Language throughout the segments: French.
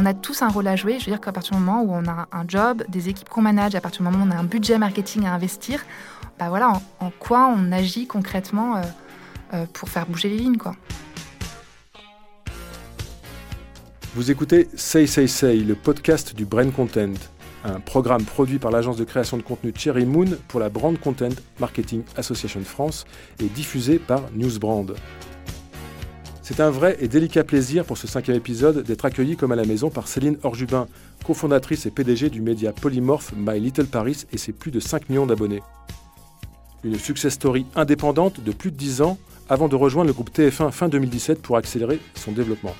on a tous un rôle à jouer. Je veux dire qu'à partir du moment où on a un job, des équipes qu'on manage, à partir du moment où on a un budget marketing à investir, bah voilà, en, quoi on agit concrètement euh, euh, pour faire bouger les lignes, quoi. Vous écoutez Say Say Say, le podcast du Brain Content, un programme produit par l'agence de création de contenu Cherry Moon pour la Brand Content Marketing Association France et diffusé par Newsbrand. C'est un vrai et délicat plaisir pour ce cinquième épisode d'être accueilli comme à la maison par Céline Orjubin, cofondatrice et PDG du média polymorphe My Little Paris et ses plus de 5 millions d'abonnés. Une success story indépendante de plus de 10 ans avant de rejoindre le groupe TF1 fin 2017 pour accélérer son développement.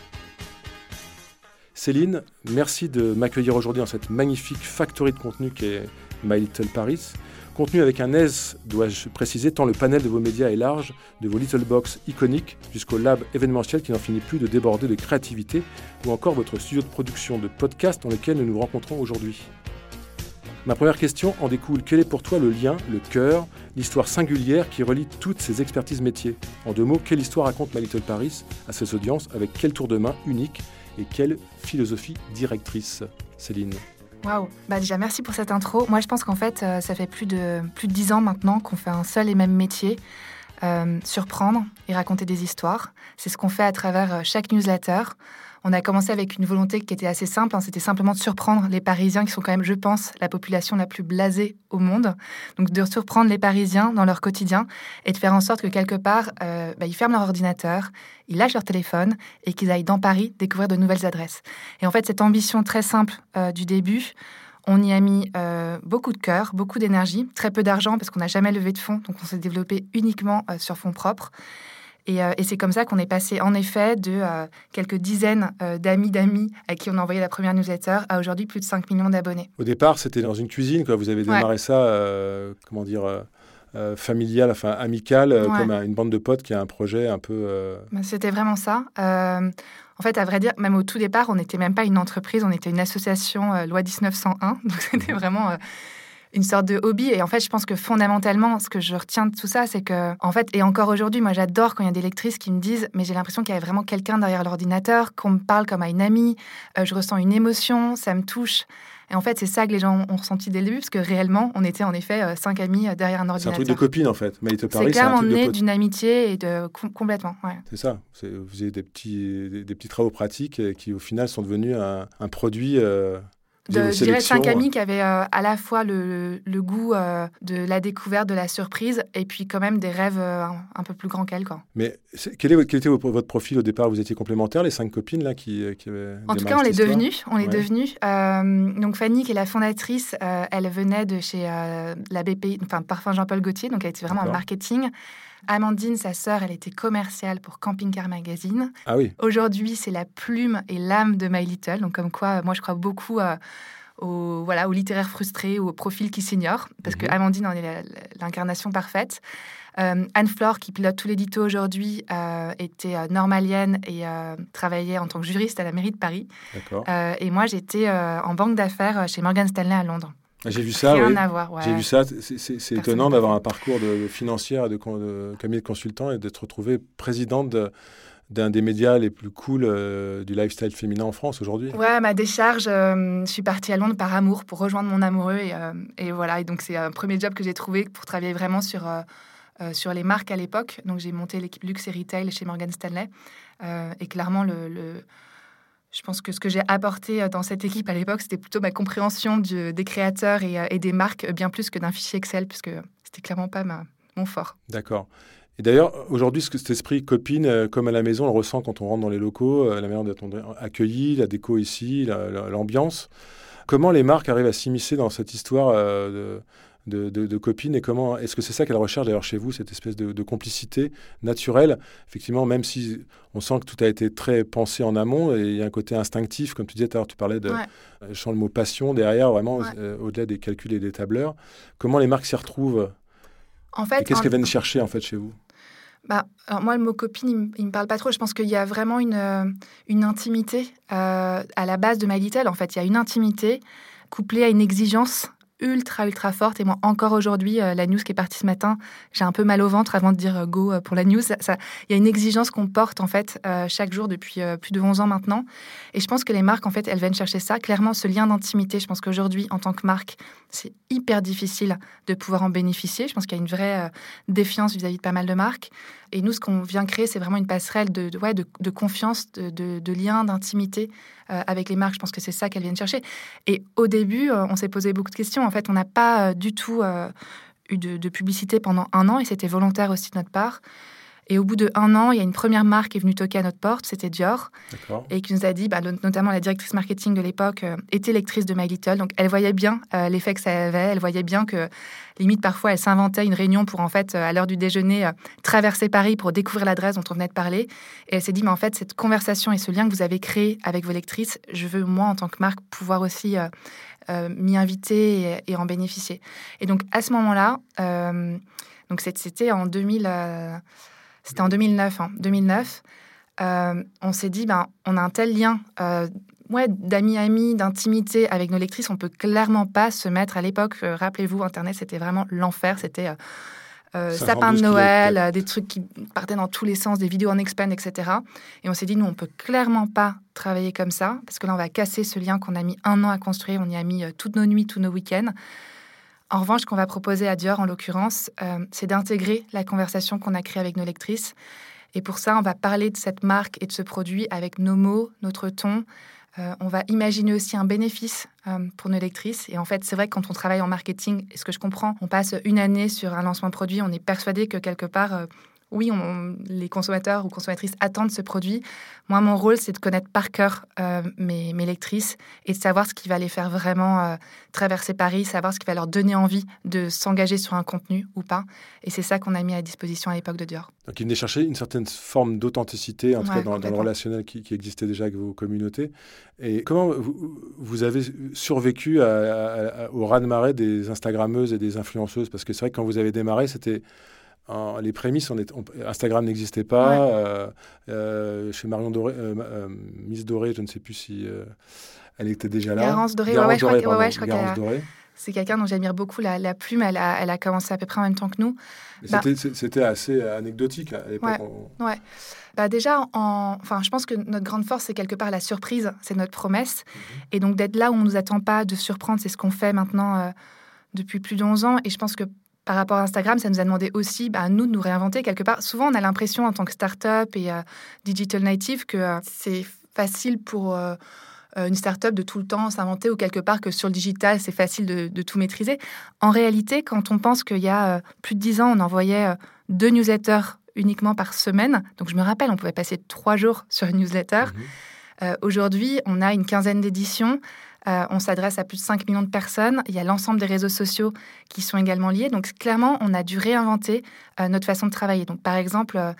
Céline, merci de m'accueillir aujourd'hui dans cette magnifique factory de contenu qu'est My Little Paris. Contenu avec un S, dois-je préciser, tant le panel de vos médias est large, de vos Little Box iconiques jusqu'au lab événementiel qui n'en finit plus de déborder de créativité, ou encore votre studio de production de podcast dans lequel nous nous rencontrons aujourd'hui. Ma première question en découle. Quel est pour toi le lien, le cœur, l'histoire singulière qui relie toutes ces expertises métiers? En deux mots, quelle histoire raconte My Little Paris à ses audiences avec quel tour de main unique et quelle philosophie directrice, Céline Waouh bah Déjà, merci pour cette intro. Moi, je pense qu'en fait, euh, ça fait plus de, plus de 10 ans maintenant qu'on fait un seul et même métier. Euh, surprendre et raconter des histoires. C'est ce qu'on fait à travers euh, chaque newsletter. On a commencé avec une volonté qui était assez simple, hein. c'était simplement de surprendre les Parisiens, qui sont quand même, je pense, la population la plus blasée au monde. Donc de surprendre les Parisiens dans leur quotidien et de faire en sorte que quelque part, euh, bah, ils ferment leur ordinateur, ils lâchent leur téléphone et qu'ils aillent dans Paris découvrir de nouvelles adresses. Et en fait, cette ambition très simple euh, du début, on y a mis euh, beaucoup de cœur, beaucoup d'énergie, très peu d'argent parce qu'on n'a jamais levé de fonds, donc on s'est développé uniquement sur fonds propres. Euh, et, c'est comme ça qu'on est passé, en effet, de euh, quelques dizaines euh, d'amis d'amis à qui on a envoyé la première newsletter à aujourd'hui plus de 5 millions d'abonnés. Au départ, c'était dans une cuisine. Quoi. Vous avez démarré ça, comment dire, familial, enfin amical, comme une bande de potes qui a un projet un peu. Bah, c'était vraiment ça. En fait, à vrai dire, même au tout départ, on n'était même pas une entreprise, on était une association loi 1901. Donc, c'était vraiment une sorte de hobby. Et en fait, je pense que fondamentalement, ce que je retiens de tout ça, c'est que, en fait, et encore aujourd'hui, moi, j'adore quand il y a des lectrices qui me disent, mais j'ai l'impression qu'il y a vraiment quelqu'un derrière l'ordinateur, qu'on me parle comme à une amie, euh, je ressens une émotion, ça me touche. Et en fait, c'est ça que les gens ont ressenti dès le début, parce que réellement, on était en effet euh, cinq amis euh, derrière un ordinateur. C'est un truc de copine, en fait. C'est clairement né d'une amitié et de complètement. C'est ça. Vous faisiez des petits, des, petits travaux pratiques qui, au final, sont devenus un, produit je dirais cinq amis qui avaient euh, à la fois le, goût euh, de la découverte, de la surprise, et puis quand même des rêves euh, un, peu plus grands qu'elles. Mais quel, est, quel, était votre profil au départ? Vous étiez complémentaires, les cinq copines là qui, qui avaient En tout cas, on l'est devenus. On est devenus. donc Fanny, qui est la fondatrice, elle venait de chez la BPI, enfin Parfum Jean-Paul Gaultier, donc elle était vraiment en marketing. Amandine, sa sœur, elle était commerciale pour Camping Car Magazine. Ah oui. Aujourd'hui, c'est la plume et l'âme de My Little. Donc, comme quoi, moi, je crois beaucoup euh, au, voilà, au littéraire frustré ou au profil qui s'ignore, parce que mhm. Amandine en est l'incarnation parfaite. Euh, Anne-Flore, qui pilote tout l'édito aujourd'hui, euh, était normalienne et travaillait en tant que juriste à la mairie de Paris. et moi, j'étais en banque d'affaires chez Morgan Stanley à Londres. J'ai vu ça. Rien J'ai vu ça. C'est étonnant d'avoir un parcours de, financière de, de cabinet de consultant et d'être retrouvé présidente d'un des médias les plus cool euh, du lifestyle féminin en France aujourd'hui. Ouais, ma décharge, euh, je suis partie à Londres par amour pour rejoindre mon amoureux et, euh, et voilà. Et donc c'est un premier job que j'ai trouvé pour travailler vraiment sur sur les marques à l'époque. Donc j'ai monté l'équipe luxe et retail chez Morgan Stanley et clairement le je pense que ce que j'ai apporté euh, dans cette équipe à l'époque, c'était plutôt ma compréhension des créateurs euh, et, des marques, euh, bien plus que d'un fichier Excel, puisque c'était clairement pas ma, mon fort. D'accord. Et d'ailleurs, aujourd'hui, cet esprit copine, comme à la maison, on le ressent quand on rentre dans les locaux, la manière d'être accueilli, la déco ici, l'ambiance. Comment les marques arrivent à s'immiscer dans cette histoire de, copines et comment est-ce que c'est ça qu'elle recherche d'ailleurs chez vous cette espèce de, complicité naturelle? Effectivement même si on sent que tout a été très pensé en amont et il y a un côté instinctif comme tu disais tout à l'heure tu parlais de je sens le mot passion derrière vraiment euh, au-delà des calculs et des tableurs. Comment les marques s'y retrouvent? En fait qu'est-ce qu'elles viennent chercher en fait chez vous? Bah, moi, le mot copine, il ne me parle pas trop. Je pense qu'il y a vraiment une, euh, une intimité euh, à la base de My Little. En fait, il y a une intimité couplée à une exigence ultra, ultra forte. Et moi, encore aujourd'hui, euh, la news qui est partie ce matin, j'ai un peu mal au ventre avant de dire euh, go euh, pour la news. Il y a une exigence qu'on porte, en fait, chaque jour depuis plus de 11 ans maintenant. Et je pense que les marques, en fait, elles viennent chercher ça. Clairement, ce lien d'intimité, je pense qu'aujourd'hui, en tant que marque, c'est hyper difficile de pouvoir en bénéficier. Je pense qu'il y a une vraie défiance vis-à-vis de pas mal de marques. Et nous, ce qu'on vient créer, c'est vraiment une passerelle de, ouais, de, confiance, de, de lien, d'intimité avec les marques. Je pense que c'est ça qu'elles viennent chercher. Et au début, on s'est posé beaucoup de questions. En fait, on n'a pas euh, du tout euh, eu de, publicité pendant un an et c'était volontaire aussi de notre part. Et au bout de un an, il y a une première marque qui est venue toquer à notre porte, c'était Dior, et qui nous a dit, bah, notamment la directrice marketing de l'époque euh, était lectrice de My Little, donc elle voyait bien l'effet que ça avait, elle voyait bien que limite parfois elle s'inventait une réunion pour en fait à l'heure du déjeuner traverser Paris pour découvrir l'adresse dont on venait de parler, et elle s'est dit, mais en fait cette conversation et ce lien que vous avez créé avec vos lectrices, je veux moi en tant que marque pouvoir aussi m'y inviter et, en bénéficier. Et donc à ce moment-là, euh, donc c'était en 2000, euh, c'était en 2009, 2009. Hein. on s'est dit, ben, on a un tel lien ouais, d'amis-amis, d'intimité avec nos lectrices, on peut clairement pas se mettre à l'époque. Rappelez-vous, Internet, c'était vraiment l'enfer. C'était euh, sapin de Noël, euh, des trucs qui partaient dans tous les sens, des vidéos en expand, etc. Et on s'est dit, nous, on peut clairement pas travailler comme ça, parce que là, on va casser ce lien qu'on a mis un an à construire. On y a mis euh, toutes nos nuits, tous nos week-ends. En revanche, ce qu'on va proposer à Dior, en l'occurrence, c'est d'intégrer la conversation qu'on a créée avec nos lectrices. Et pour ça, on va parler de cette marque et de ce produit avec nos mots, notre ton, euh, on va imaginer aussi un bénéfice euh, pour nos lectrices. Et en fait, c'est vrai que quand on travaille en marketing, et ce que je comprends, on passe une année sur un lancement produit, on est persuadé que quelque part, oui, les consommateurs ou consommatrices attendent ce produit. Moi, mon rôle, c'est de connaître par cœur euh, mes, lectrices et de savoir ce qui va les faire vraiment euh, traverser Paris, savoir ce qui va leur donner envie de s'engager sur un contenu ou pas. Et c'est ça qu'on a mis à disposition à l'époque de Dior. Donc, il venait chercher une certaine forme d'authenticité, en tout cas dans, le relationnel qui, existait déjà avec vos communautés. Et comment vous, avez survécu au raz-de-marée des Instagrammeuses et des influenceuses? Parce que c'est vrai que quand vous avez démarré, c'était les prémices, on est, Instagram n'existait pas. Euh, euh, chez Marion Doré, euh, Miss Doré, je ne sais plus si elle était déjà là. Garance Doré, ouais, je crois, c'est quelqu'un dont j'admire beaucoup la, plume. Elle a, elle a, commencé à peu près en même temps que nous. Bah c'était assez anecdotique à l'époque. Ouais. Bah déjà, en... enfin, je pense que notre grande force, c'est quelque part la surprise, c'est notre promesse. Mhm. Et donc d'être là où on ne nous attend pas de surprendre, c'est ce qu'on fait maintenant depuis plus de 11 ans. Et je pense que par rapport à Instagram, ça nous a demandé aussi, bah, nous, de nous réinventer quelque part. Souvent, on a l'impression, en tant que start-up et euh, digital native, que euh, c'est facile pour euh, une start-up de tout le temps s'inventer ou quelque part que sur le digital, c'est facile de, tout maîtriser. En réalité, quand on pense qu'il y a plus de dix ans, on envoyait deux newsletters uniquement par semaine. Donc, je me rappelle, on pouvait passer trois jours sur une newsletter. Mmh aujourd'hui, on a une quinzaine d'éditions. Euh, on s'adresse à plus de 5 millions de personnes. Il y a l'ensemble des réseaux sociaux qui sont également liés. Donc clairement, on a dû réinventer euh, notre façon de travailler. Donc par exemple, euh,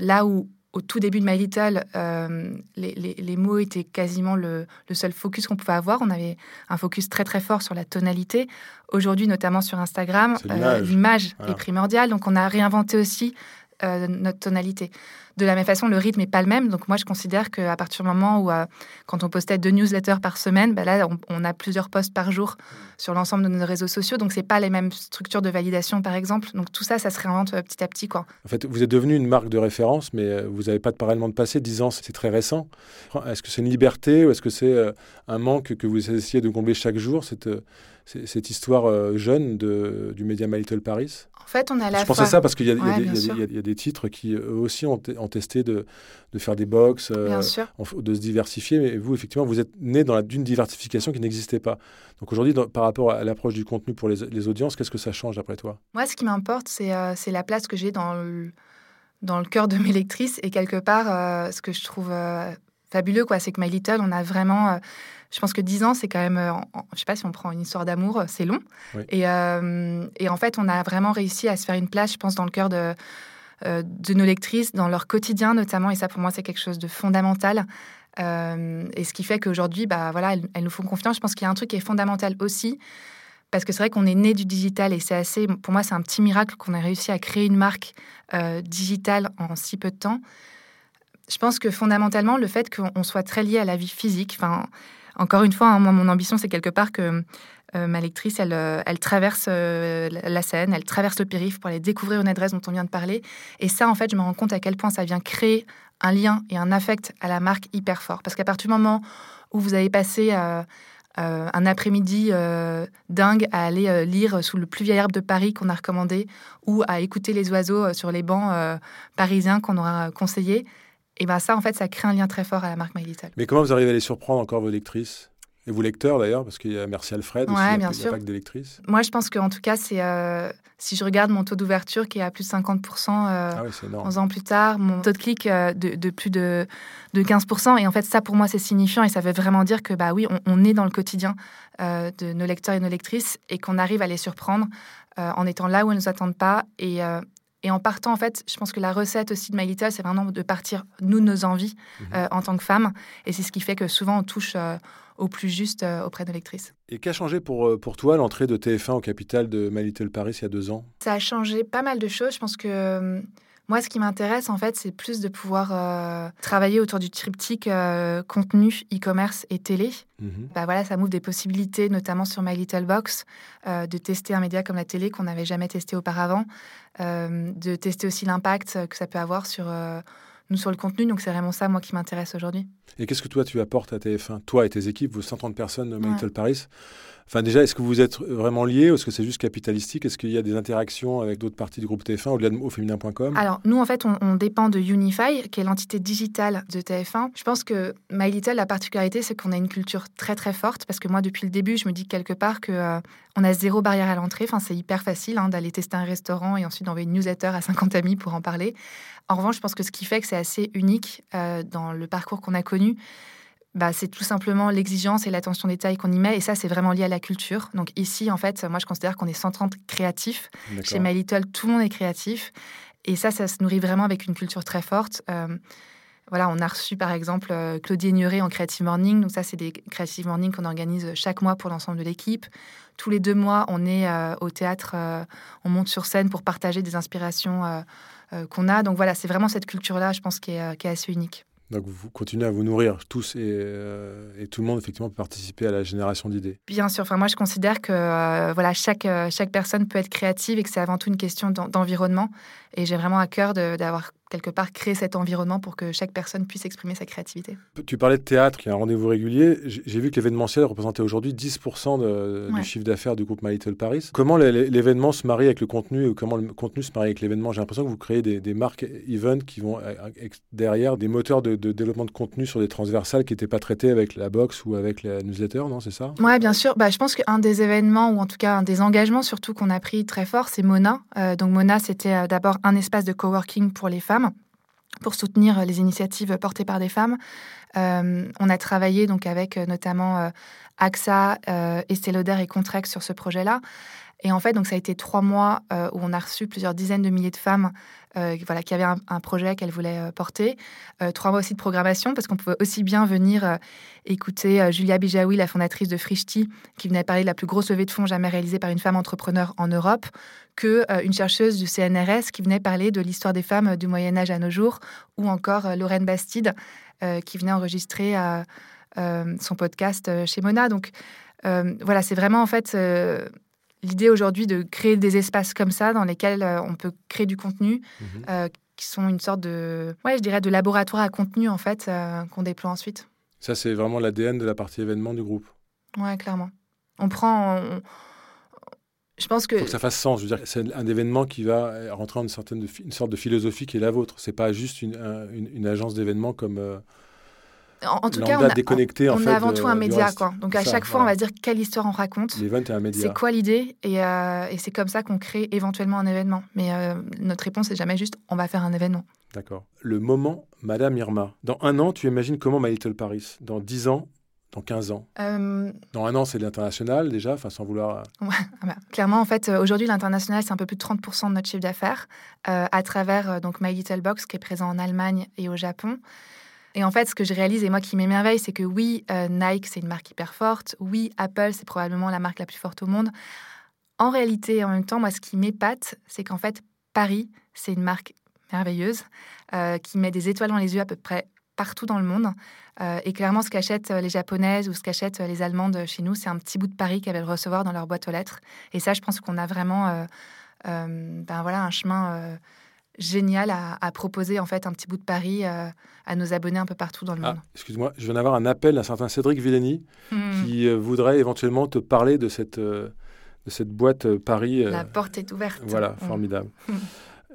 là où au tout début de My Little, les, mots étaient quasiment le, seul focus qu'on pouvait avoir. On avait un focus très très fort sur la tonalité. Aujourd'hui, notamment sur Instagram, l'image est primordiale. Donc on a réinventé aussi notre tonalité. De la même façon, le rythme n'est pas le même. Donc moi, je considère qu'à partir du moment où, euh, quand on postait deux newsletters par semaine, ben là, on, a plusieurs posts par jour sur l'ensemble de nos réseaux sociaux. Donc c'est pas les mêmes structures de validation, par exemple. Donc tout ça, ça se réinvente euh, petit à petit. Quoi. En fait, vous êtes devenu une marque de référence, mais euh, vous n'avez pas de parallèlement de passé. Dix ans, c'est très récent. Est-ce que c'est une liberté ou est-ce que c'est un manque que vous essayez de combler chaque jour, cette histoire jeune de, du média My Little Paris en fait, on a la Je pensais ça parce qu'il y, a des titres qui, eux aussi, ont, testé de, faire des box, euh, de se diversifier. Mais vous, effectivement, vous êtes né d'une diversification qui n'existait pas. Donc aujourd'hui, par rapport à l'approche du contenu pour les, audiences, qu'est-ce que ça change après toi? Moi, ce qui m'importe, c'est euh, la place que j'ai dans le, dans le cœur de mes lectrices. Et quelque part, euh, ce que je trouve fabuleux, quoi, c'est que My Little, on a vraiment je pense que 10 ans, c'est quand même, euh, je sais pas si on prend une histoire d'amour, euh, c'est long. Et, euh, et, en fait, on a vraiment réussi à se faire une place, je pense, dans le cœur de, de nos lectrices, dans leur quotidien notamment. Et ça, pour moi, c'est quelque chose de fondamental. et ce qui fait qu'aujourd'hui, bah, voilà, elles, nous font confiance. Je pense qu'il y a un truc qui est fondamental aussi. Parce que c'est vrai qu'on est né du digital et c'est assez, pour moi, c'est un petit miracle qu'on ait réussi à créer une marque digitale en si peu de temps. Je pense que fondamentalement, le fait qu'on soit très lié à la vie physique, enfin, encore une fois, hein, moi, mon ambition, c'est quelque part que ma lectrice, elle, elle traverse la scène, elle traverse le périph' pour aller découvrir une adresse dont on vient de parler. Et ça, en fait, je me rends compte à quel point ça vient créer un lien et un affect à la marque hyper fort. Parce qu'à partir du moment où vous avez passé euh, un après-midi euh, dingue à aller euh, lire sous le plus vieil arbre de Paris qu'on a recommandé ou à écouter les oiseaux sur les bancs parisiens qu'on aura conseillé. Et bien ça, en fait, ça crée un lien très fort à la marque My Little. Mais comment vous arrivez à les surprendre encore vos lectrices? Et vous lecteurs d'ailleurs, parce qu'il y a Merci Alfred aussi, ouais, bien il sûr. pas que des lectrices. Moi, je pense qu'en tout cas, c'est si je regarde mon taux d'ouverture qui est à plus de 50% euh, ah 11 ans plus tard, mon taux de clic de, de, plus de, de 15%. Et en fait, ça, pour moi, c'est signifiant et ça veut vraiment dire que, bah oui, on, est dans le quotidien de nos lecteurs et nos lectrices et qu'on arrive à les surprendre en étant là où elles ne nous attendent pas. Et, et en partant, en fait, je pense que la recette aussi de My Little, c'est vraiment de partir, nous, de nos envies mmh en tant que femmes. Et c'est ce qui fait que souvent, on touche au plus juste euh, auprès de lectrices. Et qu'a changé pour, euh, pour toi l'entrée de TF1 au capital de My Little Paris il y a deux ans? Ça a changé pas mal de choses. Je pense que euh, moi, ce qui m'intéresse, en fait, c'est plus de pouvoir travailler autour du triptyque contenu, e-commerce et télé. Mhm. Bah voilà, ça m'ouvre des possibilités, notamment sur My Little Box, de tester un média comme la télé qu'on n'avait jamais testé auparavant, de tester aussi l'impact que ça peut avoir sur nous sur le contenu. Donc c'est vraiment ça, moi, qui m'intéresse aujourd'hui. Et qu'est-ce que toi, tu apportes à TF1 Toi et tes équipes, vos 130 personnes de My Paris? Enfin, déjà, est-ce que vous êtes vraiment liés ou est-ce que c'est juste capitalistique? Est-ce qu'il y a des interactions avec d'autres parties du groupe TF1 au-delà de auféminin.com Alors, nous, en fait, on, dépend de Unify, qui est l'entité digitale de TF1. Je pense que My Little, la particularité, c'est qu'on a une culture très, très forte parce que moi, depuis le début, je me dis quelque part que euh, on a zéro barrière à l'entrée. Enfin, c'est hyper facile hein, d'aller tester un restaurant et ensuite d'envoyer une newsletter à 50 amis pour en parler. En revanche, je pense que ce qui fait que c'est assez unique euh, dans le parcours qu'on a connu, bah, c'est tout simplement l'exigence et l'attention détail qu'on y met. Et ça, c'est vraiment lié à la culture. Donc ici, en fait, moi, je considère qu'on est 130 créatifs. Chez My Little, tout le monde est créatif. Et ça, ça se nourrit vraiment avec une culture très forte. Euh, voilà, on a reçu par exemple euh, Claudie Nuret en Creative Morning. Donc ça, c'est des Creative Morning qu'on organise chaque mois pour l'ensemble de l'équipe. Tous les deux mois, on est euh, au théâtre, on monte sur scène pour partager des inspirations qu'on a. Donc voilà, c'est vraiment cette culture-là, je pense, qui est, qui est assez unique. Donc vous continuez à vous nourrir tous et, euh, et, tout le monde effectivement peut participer à la génération d'idées. Bien sûr. Enfin moi je considère que euh, voilà chaque euh, chaque personne peut être créative et que c'est avant tout une question d'environnement. Et j'ai vraiment à cœur d'avoir quelque part créé cet environnement pour que chaque personne puisse exprimer sa créativité. Tu parlais de théâtre, qui est un rendez-vous régulier. J'ai vu que l'événementiel représentait aujourd'hui 10% du chiffre d'affaires du groupe My Little Paris. Comment l'événement se marie avec le contenu ou comment le contenu se marie avec l'événement? J'ai l'impression que vous créez des, des, marques event qui vont derrière des moteurs de, de, développement de contenu sur des transversales qui n'étaient pas traités avec la box ou avec la newsletter, non? C'est ça? Oui, bien sûr. Bah, je pense qu'un des événements, ou en tout cas un des engagements surtout qu'on a pris très fort, c'est Mona. Euh, donc Mona, c'était euh, d'abord un espace de coworking pour les femmes pour soutenir les initiatives portées par des femmes. Euh, on a travaillé donc avec euh, notamment AXA, Lauder et Contrex sur ce projet-là. Et en fait, donc ça a été trois mois où on a reçu plusieurs dizaines de milliers de femmes euh, voilà, qui avait un, projet qu'elle voulait euh, porter. Euh, trois mois aussi de programmation, parce qu'on pouvait aussi bien venir écouter Julia Bijawi, la fondatrice de Frishti, qui venait parler de la plus grosse levée de fonds jamais réalisée par une femme entrepreneur en Europe, que une chercheuse du CNRS qui venait parler de l'histoire des femmes du Moyen Âge à nos jours, ou encore Lorraine Bastide, qui venait enregistrer son podcast chez Mona. Donc voilà, c'est vraiment en fait l'idée aujourd'hui de créer des espaces comme ça dans lesquels euh, on peut créer du contenu, mhm. euh, qui sont une sorte de, ouais, je dirais, de laboratoire à contenu en fait euh, qu'on déploie ensuite. Ça, c'est vraiment l'ADN de la partie événement du groupe. Ouais, clairement. On prend. Je pense que. Faut que ça fasse sens. Je veux dire, c'est un événement qui va rentrer en une, certaine, une sorte de philosophie qui est la vôtre. C'est pas juste une, une, agence d'événements comme. En, tout cas, on, a, déconnecté, on, avant tout un média. Quoi. Donc à chaque fois, on va dire quelle histoire on raconte. L'event est un média. C'est quoi l'idée? Et, euh, et c'est comme ça qu'on crée éventuellement un événement. Mais euh, notre réponse, n'est jamais juste on va faire un événement. D'accord. Le moment, Madame Irma. Dans un an, tu imagines comment My Little Paris? Dans dix ans? Dans 15 ans? Euh, Dans un an, c'est l'international déjà, enfin sans vouloir... Ah bah, clairement, en fait, aujourd'hui, l'international, c'est un peu plus de 30% de notre chiffre d'affaires à travers donc My Little Box qui est présent en Allemagne et au Japon. Et en fait, ce que je réalise et moi qui m'émerveille, c'est que oui, euh, Nike, c'est une marque hyper forte. Oui, Apple, c'est probablement la marque la plus forte au monde. En réalité, en même temps, moi, ce qui m'épate, c'est qu'en fait, Paris, c'est une marque merveilleuse euh, qui met des étoiles dans les yeux à peu près partout dans le monde. et clairement, ce qu'achètent les Japonaises ou ce qu'achètent les Allemandes chez nous, c'est un petit bout de Paris qu'elles veulent recevoir dans leur boîte aux lettres. Et ça, je pense qu'on a vraiment ben voilà, un chemin génial à, proposer en fait un petit bout de Paris à nos abonnés un peu partout dans le ah, monde. Excuse-moi, je viens d'avoir un appel d'un certain Cédric Villeni hmm. qui voudrait éventuellement te parler de cette, de cette boîte Paris. La porte est ouverte. Voilà, hmm. formidable. Hmm.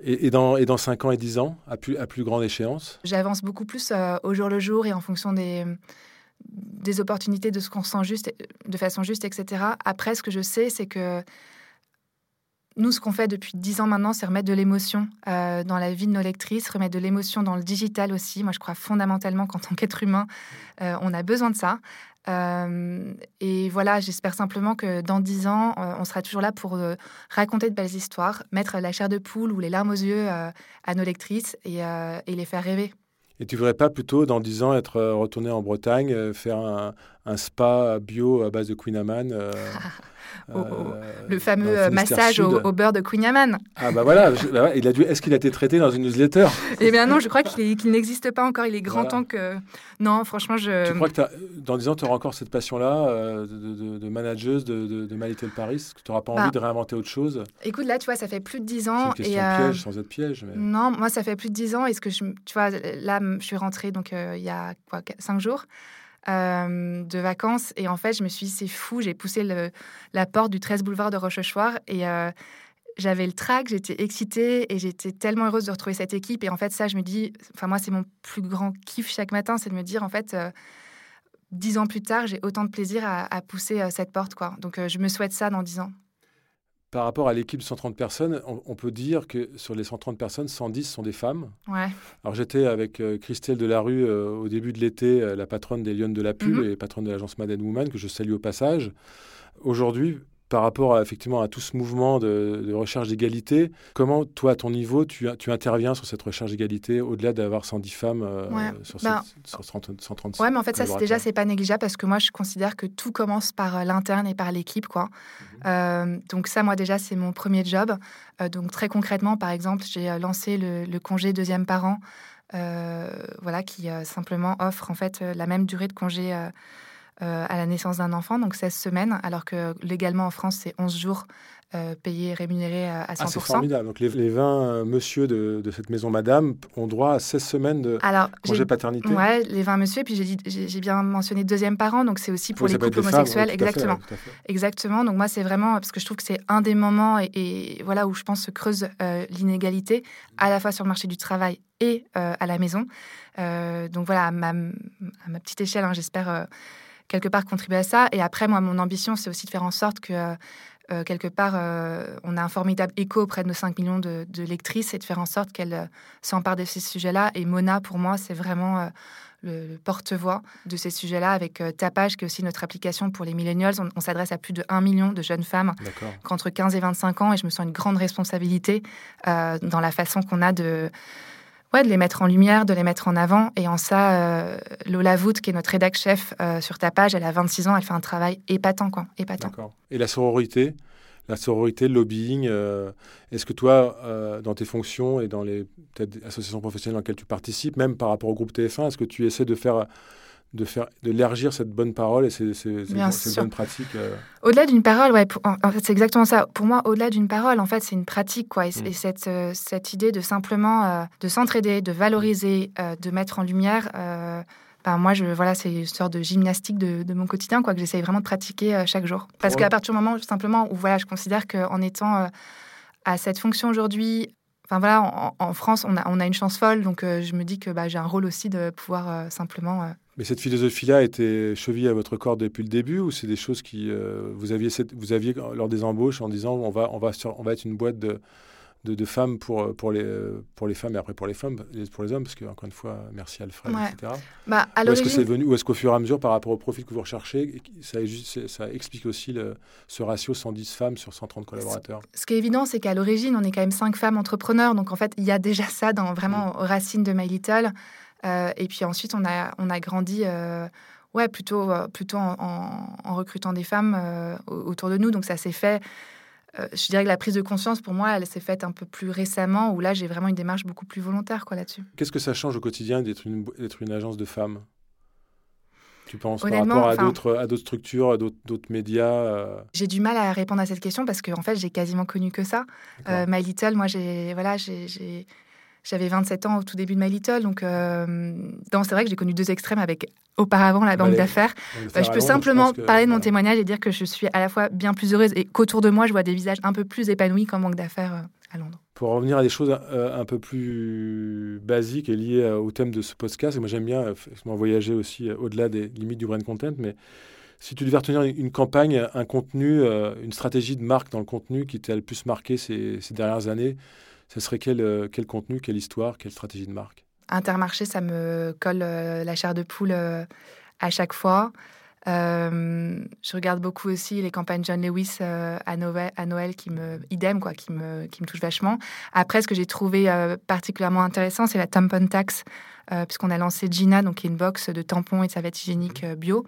Et, dans, et dans 5 ans et 10 ans, à plus, à plus grande échéance? J'avance beaucoup plus euh, au jour le jour et en fonction des, des opportunités, de ce qu'on sent juste, de façon juste, etc. Après, ce que je sais, c'est que nous, ce qu'on fait depuis 10 ans maintenant, c'est remettre de l'émotion euh, dans la vie de nos lectrices, remettre de l'émotion dans le digital aussi. Moi, je crois fondamentalement qu'en tant qu'être humain, euh, on a besoin de ça. Euh, et voilà, j'espère simplement que dans dix ans, on sera toujours là pour raconter de belles histoires, mettre la chair de poule ou les larmes aux yeux à nos lectrices et, et, les faire rêver. Et tu voudrais pas plutôt, dans dix ans, être retourné en Bretagne, faire un, un, spa bio à base de Queen Amman Euh, le fameux euh, massage au, beurre de Queen Ah bah voilà, bah il a dû. Est-ce qu'il a été traité dans une newsletter? Eh bien non, je crois qu'il n'existe pas encore. Il est grand temps que. Non, franchement, je. Tu crois que dans 10 ans, tu auras encore cette passion-là euh, de, de, manageuse de, de, My Little Paris? Que tu n'auras pas envie bah. de réinventer autre chose? Écoute, là, tu vois, ça fait plus de 10 ans. C'est une question et, piège, sans être piège. Non, moi, ça fait plus de 10 ans. Est-ce que je, tu vois, là, je suis rentrée donc il y a quoi, 5 jours. Euh, de vacances. Et en fait, je me suis dit, c'est fou, j'ai poussé la porte du 13 boulevard de Rochechouart et euh, j'avais le trac, j'étais excitée et j'étais tellement heureuse de retrouver cette équipe. Et en fait, ça, je me dis, enfin, moi, c'est mon plus grand kiff chaque matin, c'est de me dire, en fait, euh, dix ans plus tard, j'ai autant de plaisir à, à pousser cette porte, quoi. Donc, je me souhaite ça dans dix ans. Par rapport à l'équipe de 130 personnes, on, peut dire que sur les 130 personnes, 110 sont des femmes. Ouais. Alors j'étais avec euh, Christelle Delarue euh, au début de l'été, euh, la patronne des Lyonnes de la Pub mhm. et patronne de l'agence Madden Woman, que je salue au passage. Aujourd'hui, par rapport à, effectivement à tout ce mouvement de, recherche d'égalité, comment toi, à ton niveau, tu, tu interviens sur cette recherche d'égalité au-delà d'avoir 110 femmes euh, sur, ben, sur 130 Ouais, mais en fait, ça, c'est déjà, c'est pas négligeable parce que moi, je considère que tout commence par euh, l'interne et par l'équipe, quoi. Mhm. Euh, donc ça, moi, déjà, c'est mon premier job. donc très concrètement, par exemple, j'ai lancé le, le, congé deuxième parent, voilà, qui simplement offre en fait la même durée de congé à la naissance d'un enfant, donc 16 semaines, alors que légalement en France, c'est 11 jours euh, payés, rémunérés à 100%. Ah, c'est formidable. Donc les, les 20 euh, monsieur de, de, cette maison madame ont droit à 16 semaines de congé paternité Ouais, les 20 monsieur, et puis j'ai bien mentionné deuxième parent, donc c'est aussi pour les couples homosexuels. exactement. Exactement. Donc moi, c'est vraiment, parce que je trouve que c'est un des moments et, voilà où je pense se creuse l'inégalité, à la fois sur le marché du travail et à la maison. donc voilà, à ma, à ma petite échelle, hein, j'espère quelque part contribuer à ça. Et après, moi, mon ambition, c'est aussi de faire en sorte que, euh, quelque part, euh, on a un formidable écho auprès de nos 5 millions de, lectrices et de faire en sorte qu'elles euh, s'emparent de ces sujets-là. Et Mona, pour moi, c'est vraiment le, porte-voix de ces sujets-là avec Tapage, qui est aussi notre application pour les millennials. On, s'adresse à plus de 1 million de jeunes femmes entre 15 et 25 ans et je me sens une grande responsabilité dans la façon qu'on a de de les mettre en lumière, de les mettre en avant. Et en ça, euh, Lola Vout, qui est notre rédac chef euh, sur ta page, elle a 26 ans, elle fait un travail épatant, quoi. Épatant. Et la sororité? La sororité, le lobbying, euh, est-ce que toi, dans tes fonctions et dans les associations professionnelles dans lesquelles tu participes, même par rapport au groupe TF1, est-ce que tu essaies de faire de faire de l'élargir cette bonne parole et ces, ces, bonnes pratiques euh. au-delà d'une parole ouais en fait c'est exactement ça. Pour moi au-delà d'une parole en fait c'est une pratique quoi. Et, mm. cette euh, cette idée de simplement euh, de s'entraider de valoriser de mettre en lumière ben moi je voilà c'est une sorte de gymnastique de, de mon quotidien quoi que j'essaye vraiment de pratiquer chaque jour. Parce qu'à partir du moment simplement où voilà je considère qu'en étant à cette fonction aujourd'hui Enfin voilà, en, France, on a, on a, une chance folle, donc je me dis que bah, j'ai un rôle aussi de pouvoir simplement mais cette philosophie-là était chevillée à votre corps depuis le début ou c'est des choses qui euh, vous aviez vous aviez lors des embauches en disant on va on va on va être une boîte de, de, femmes pour pour les pour les femmes et après pour les femmes pour les hommes parce que encore une fois merci Alfred etc. Bah, ou est-ce que c'est venu ou est-ce qu'au fur et à mesure par rapport au profil que vous recherchez ça, ça explique aussi le, ce ratio 110 femmes sur 130 collaborateurs? Ce qui est évident c'est qu'à l'origine on est quand même cinq femmes entrepreneurs donc en fait il y a déjà ça dans vraiment aux racines de My Little. Euh, et puis ensuite, on a, on a grandi euh, ouais, plutôt, euh, plutôt en, recrutant des femmes autour de nous. Donc ça s'est fait euh, je dirais que la prise de conscience, pour moi, elle s'est faite un peu plus récemment, où là, j'ai vraiment une démarche beaucoup plus volontaire quoi là-dessus. Qu'est-ce que ça change au quotidien d'être une, une agence de femmes? Tu penses par rapport à d'autres à d'autres structures, à d'autres médias euh? J'ai du mal à répondre à cette question parce que en fait, j'ai quasiment connu que ça. My Little, moi, j'ai voilà, j'ai j'avais 27 ans au tout début de My Little, donc euh, c'est vrai que j'ai connu deux extrêmes avec auparavant la banque d'affaires. Bah, je peux simplement parler de mon témoignage et dire que je suis à la fois bien plus heureuse et qu'autour de moi, je vois des visages un peu plus épanouis qu'en banque d'affaires euh, à Londres. Pour revenir à des choses euh, un peu plus basiques et liées au thème de ce podcast, et moi j'aime bien voyager aussi au-delà des limites du brand content, mais si tu devais retenir une campagne, un contenu, une stratégie de marque dans le contenu qui t'a le plus marqué ces, ces dernières années, ce serait quel, euh, quel contenu, quelle histoire, quelle stratégie de marque? Intermarché, ça me colle euh, la chair de poule euh, à chaque fois. je regarde beaucoup aussi les campagnes John Lewis à, Noël, qui me idem quoi, qui me qui me touche vachement. Après, ce que j'ai trouvé particulièrement intéressant, c'est la tampon tax, puisqu'on a lancé Gina, donc qui est une box de tampons et de serviettes hygiéniques bio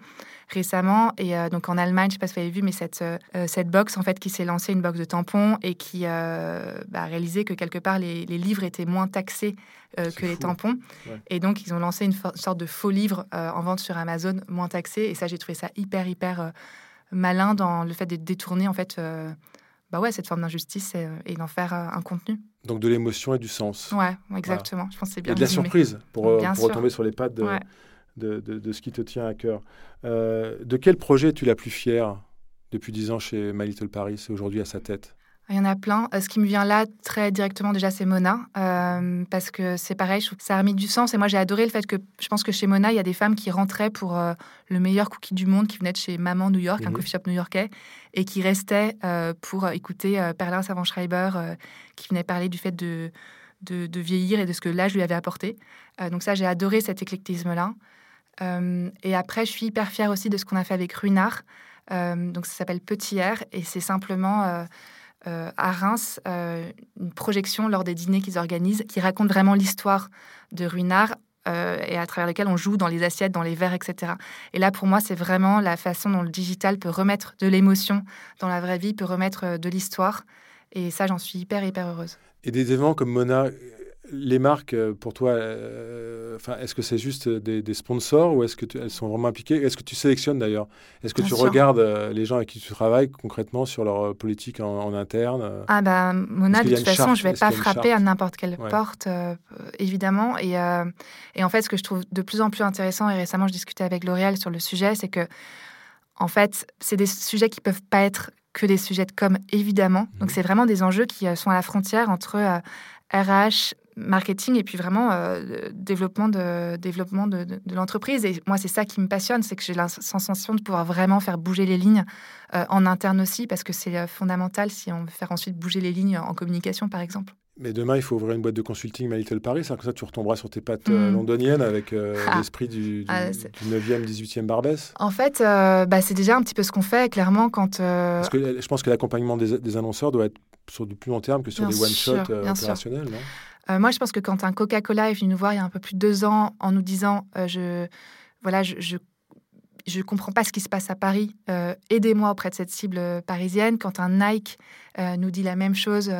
récemment. Et euh, donc en Allemagne, je ne sais pas si vous avez vu, mais cette, euh, cette box en fait qui s'est lancée, une box de tampons, et qui euh, bah, a réalisé que quelque part les, les livres étaient moins taxés que les tampons. Et donc ils ont lancé une sorte de faux livre en vente sur Amazon moins taxé. Et ça, j'ai trouvé ça hyper, hyper malin dans le fait de détourner en fait bah ouais, cette forme d'injustice et, d'en faire un contenu. Donc de l'émotion et du sens. Ouais, exactement. Je pense c'est bien. Et de la surprise pour, pour retomber sur les pattes de, de, de, ce qui te tient à cœur. Euh, de quel projet es-tu la plus fière depuis dix ans chez My Little Paris et aujourd'hui à sa tête? Il y en a plein. Euh, ce qui me vient là très directement déjà, c'est Mona, euh, parce que c'est pareil, je trouve que ça a remis du sens. Et moi, j'ai adoré le fait que je pense que chez Mona, il y a des femmes qui rentraient pour le meilleur cookie du monde, qui venaient de chez Maman New York, un mhm. coffee shop new-yorkais, et qui restaient pour écouter Perlin Savant-Schreiber, qui venait parler du fait de, de, de, vieillir et de ce que l'âge lui avait apporté. donc ça, j'ai adoré cet éclectisme-là. Euh, et après, je suis hyper fière aussi de ce qu'on a fait avec Ruinart. Euh, donc, ça s'appelle Petit Air et c'est simplement euh, à Reims une projection lors des dîners qu'ils organisent qui raconte vraiment l'histoire de Ruinart et à travers lequel on joue dans les assiettes, dans les verres, etc. Et là, pour moi, c'est vraiment la façon dont le digital peut remettre de l'émotion dans la vraie vie, peut remettre de l'histoire. Et ça, j'en suis hyper, hyper heureuse. Et des événements comme Mona, les marques, euh, pour toi, euh, est-ce que c'est juste des, sponsors ou est-ce qu'elles sont vraiment impliquées? Est-ce que tu sélectionnes d'ailleurs? Est-ce que tu regardes euh, les gens avec qui tu travailles concrètement sur leur politique en, interne Ah bah Mona, de toute façon, je ne vais pas frapper à n'importe quelle porte, évidemment. Et, et, en fait, ce que je trouve de plus en plus intéressant, et récemment je discutais avec L'Oréal sur le sujet, c'est que en fait, c'est des sujets qui peuvent pas être que des sujets de com, évidemment. Donc, mhm. c'est vraiment des enjeux qui sont à la frontière entre RH, marketing et puis vraiment euh, développement de, développement de, l'entreprise. Et moi, c'est ça qui me passionne, c'est que j'ai la sensation de pouvoir vraiment faire bouger les lignes euh, en interne aussi, parce que c'est euh, fondamental si on veut faire ensuite bouger les lignes en communication, par exemple. Mais demain, il faut ouvrir une boîte de consulting My Little Paris, que ça, tu retomberas sur tes pattes hmm. londoniennes avec ah. l'esprit du, du, 9e, 18e Barbès En fait, bah, c'est déjà un petit peu ce qu'on fait, clairement, quand... Parce que je pense que l'accompagnement des, annonceurs doit être sur du plus long terme que sur des one-shots opérationnels, non? Euh, moi, je pense que quand un Coca-Cola est venu nous voir il y a un peu plus de deux ans en nous disant euh, je, voilà, je, je comprends pas ce qui se passe à Paris. Euh, aidez-moi auprès de cette cible parisienne. Quand un Nike nous dit la même chose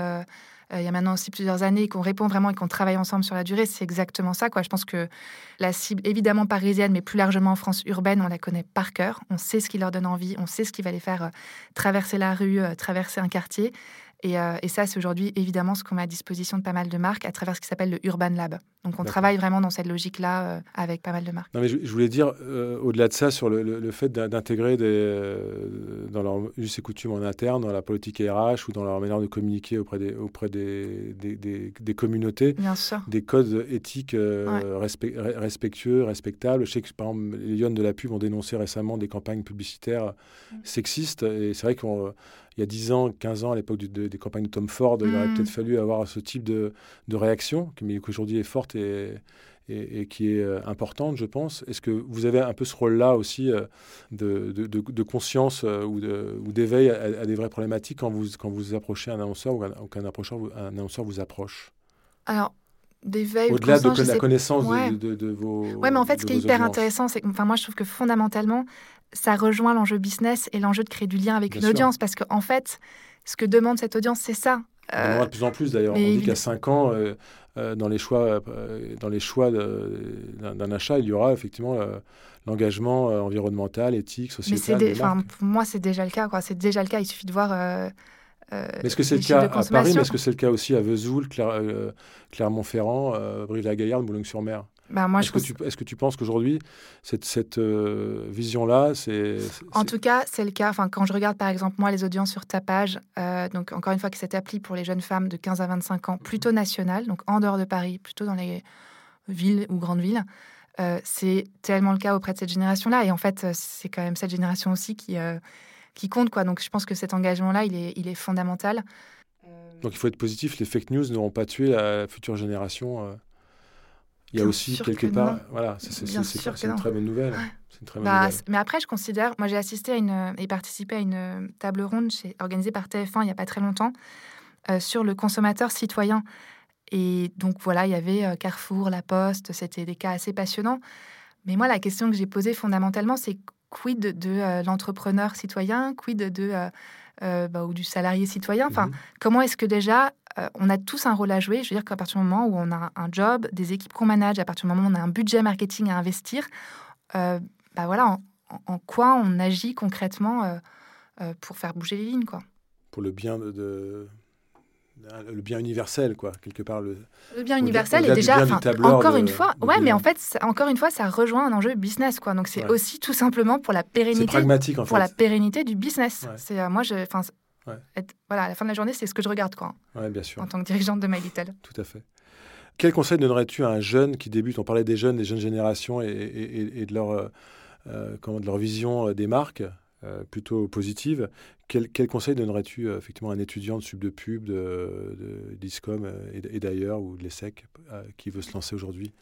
il y a maintenant aussi plusieurs années qu'on répond vraiment et qu'on travaille ensemble sur la durée, c'est exactement ça. Quoi. Je pense que la cible, évidemment parisienne, mais plus largement en France urbaine, on la connaît par cœur. On sait ce qui leur donne envie, on sait ce qui va les faire traverser la rue, traverser un quartier. Euh, et, ça, c'est aujourd'hui évidemment ce qu'on met à disposition de pas mal de marques à travers ce qui s'appelle le Urban Lab. Donc on travaille vraiment dans cette logique-là euh, avec pas mal de marques. Non, mais je, voulais dire, euh, au-delà de ça, sur le, fait d'intégrer dans leur us et coutumes en interne, dans la politique RH ou dans leur manière de communiquer auprès des, auprès des, des, communautés, des codes éthiques respectueux, respectables. Je sais que par exemple, les Lyonnes de la pub ont dénoncé récemment des campagnes publicitaires mm. sexistes. Et c'est vrai qu'on il y a 10 ans, 15 ans, à l'époque des campagnes de Tom Ford, il aurait mm. peut-être fallu avoir ce type de, réaction, mais qui aujourd'hui est forte et, et, qui est euh, importante, je pense. Est-ce que vous avez un peu ce rôle-là aussi euh, de, de, conscience euh, ou d'éveil à, des vraies problématiques quand vous, quand vous approchez un annonceur ou qu'un un annonceur vous approche? Alors, d'éveil au-delà de, la connaissance de, vos ouais mais en fait ce qui est hyper intéressant c'est que enfin moi je trouve que fondamentalement ça rejoint l'enjeu business et l'enjeu de créer du lien avec une audience. Parce qu'en en fait ce que demande cette audience, c'est ça. On de plus en plus d'ailleurs. On dit qu'à 5 ans, dans les choix, dans les choix d'un achat, il y aura effectivement l'engagement environnemental, éthique, social. Mais pour moi, c'est déjà le cas. C'est déjà le cas. Il suffit de voir euh, est-ce que c'est le cas à Paris, mais est-ce que c'est le cas aussi à Vesoul, euh, Clermont-Ferrand, euh, Brive-la-Gaillarde, Boulogne-sur-Mer? Bah, est-ce, que tu, est-ce que tu penses qu'aujourd'hui, cette, cette vision-là, c'est, En tout cas, c'est le cas. Enfin, quand je regarde, par exemple, moi, les audiences sur Tapage, donc encore une fois, que cette appli pour les jeunes femmes de 15 à 25 ans, plutôt nationale, donc en dehors de Paris, plutôt dans les villes ou grandes villes, c'est tellement le cas auprès de cette génération-là. Et en fait, c'est quand même cette génération aussi qui qui compte. Quoi. Donc je pense que cet engagement-là, il est, il est fondamental. Euh, Donc il faut être positif, les fake news n'auront pas tué la future génération. Euh. Il y a aussi quelque part, voilà, c'est une, très bonne nouvelle. Bah, mais après, je considère, moi j'ai assisté à une, et participé à une table ronde chez, organisée par TF1 il n'y a pas très longtemps euh, sur le consommateur citoyen. Et donc voilà, il y avait Carrefour, La Poste, c'était des cas assez passionnants. Mais moi, la question que j'ai posée fondamentalement, c'est quid de euh, l'entrepreneur citoyen, quid de, euh, euh, bah, ou du salarié citoyen? Enfin, mhm. comment est-ce que déjà on a tous un rôle à jouer Je veux dire qu'à partir du moment où on a un job, des équipes qu'on manage, à partir du moment où on a un budget marketing à investir, bah voilà, en, quoi on agit concrètement pour faire bouger les lignes, quoi. Pour le bien de le bien universel, quoi, quelque part. Le, le bien universel est déjà, encore une fois, ouais, mais en fait, encore une fois, ça rejoint un enjeu business, quoi. Donc c'est aussi tout simplement pour la pérennité, pragmatique, en pour la pérennité du business. C'est euh, moi, voilà, à la fin de la journée, c'est ce que je regarde, quoi. Ouais, bien sûr. En tant que dirigeante de My Little. Tout à fait. Quel conseil donnerais-tu à un jeune qui débute? On parlait des jeunes, des jeunes générations et, et, de leur, euh, euh, comment, de leur vision des marques. Euh, plutôt positive. Quel, quel conseil donnerais-tu euh, effectivement à un étudiant de sub de pub, de, d'ISCOM euh, et, d'ailleurs, ou de l'ESSEC, qui veut se lancer aujourd'hui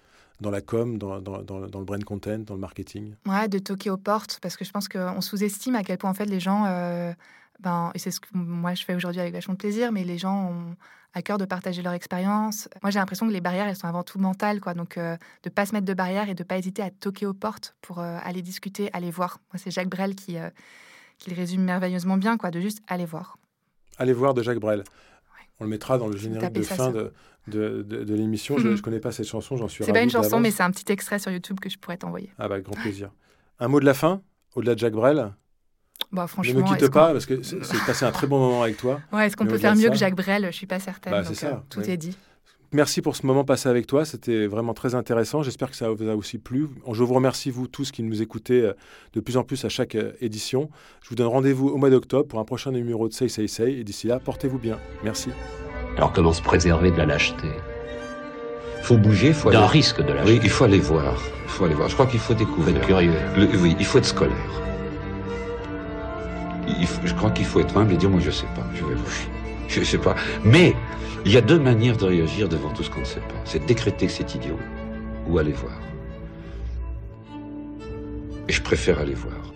dans la com, dans, dans, dans, le brand content, dans le marketing? Ouais, de toquer aux portes, parce que je pense qu'on sous-estime à quel point en fait les gens, ben, et c'est ce que moi je fais aujourd'hui avec vachement de plaisir, mais les gens ont à cœur de partager leur expérience. Moi j'ai l'impression que les barrières, elles sont avant tout mentales, quoi. Donc de ne pas se mettre de barrières et de ne pas hésiter à toquer aux portes pour aller discuter, aller voir. Moi c'est Jacques Brel qui, qui le résume merveilleusement bien, quoi, de juste aller voir. Aller voir de Jacques Brel. On le mettra dans le générique de fin de, de, de, l'émission. Je ne mhm. connais pas cette chanson, j'en suis C'est pas une chanson, mais c'est un petit extrait sur YouTube que je pourrais t'envoyer. Ah bah, grand plaisir. Un mot de la fin, au-delà de Jacques Brel? Bah, franchement, ne me quitte pas, parce que c'est passé un très bon moment avec toi. Ouais, est-ce qu'on peut faire mieux que Jacques Brel? Je suis pas certaine. Bah, ça, euh, tout est dit. Merci pour ce moment passé avec toi. C'était vraiment très intéressant. J'espère que ça vous a aussi plu. Je vous remercie, vous tous qui nous écoutez euh, de plus en plus à chaque euh, édition. Je vous donne rendez-vous au mois d'octobre pour un prochain numéro de Say Say Say. Et d'ici là, portez-vous bien. Merci. Alors, comment se préserver de la lâcheté faut bouger, faut d'un risque de lâcheté. Oui, il faut aller voir. Il faut aller voir. Je crois qu'il faut découvrir. être curieux. oui, il faut être scolaire. Je crois qu'il faut être humble et dire moi je sais pas, je vais voir. Je sais pas. Mais il y a deux manières de réagir devant tout ce qu'on ne sait pas. C'est décréter que c'est idiot ou aller voir. Et je préfère aller voir.